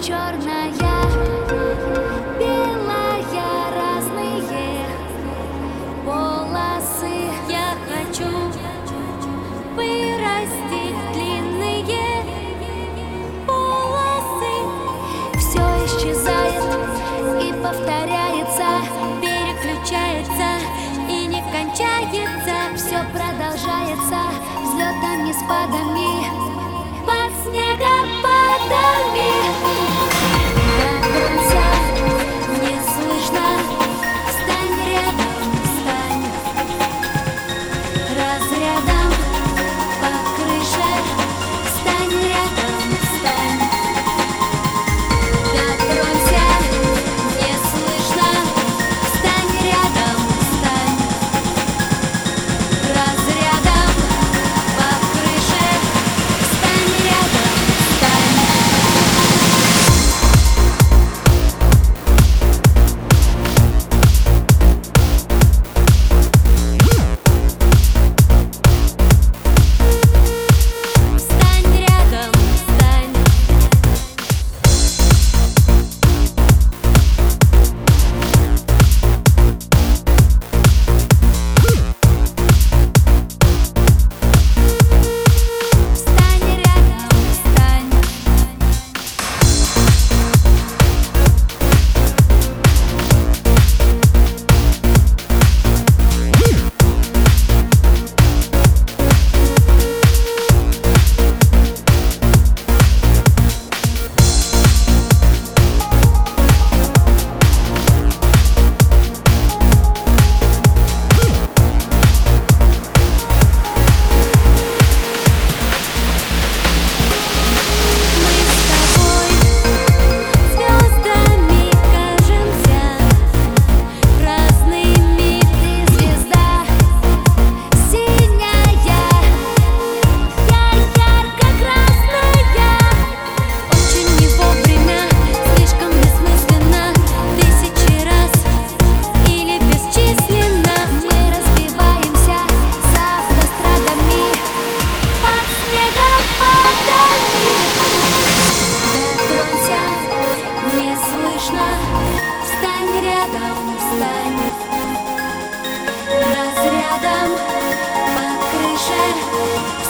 черная, белая, разные полосы. Я хочу вырастить длинные полосы. Все исчезает и повторяется, переключается и не кончается. Все продолжается взлетами, спадами. стань разрядом по крыше.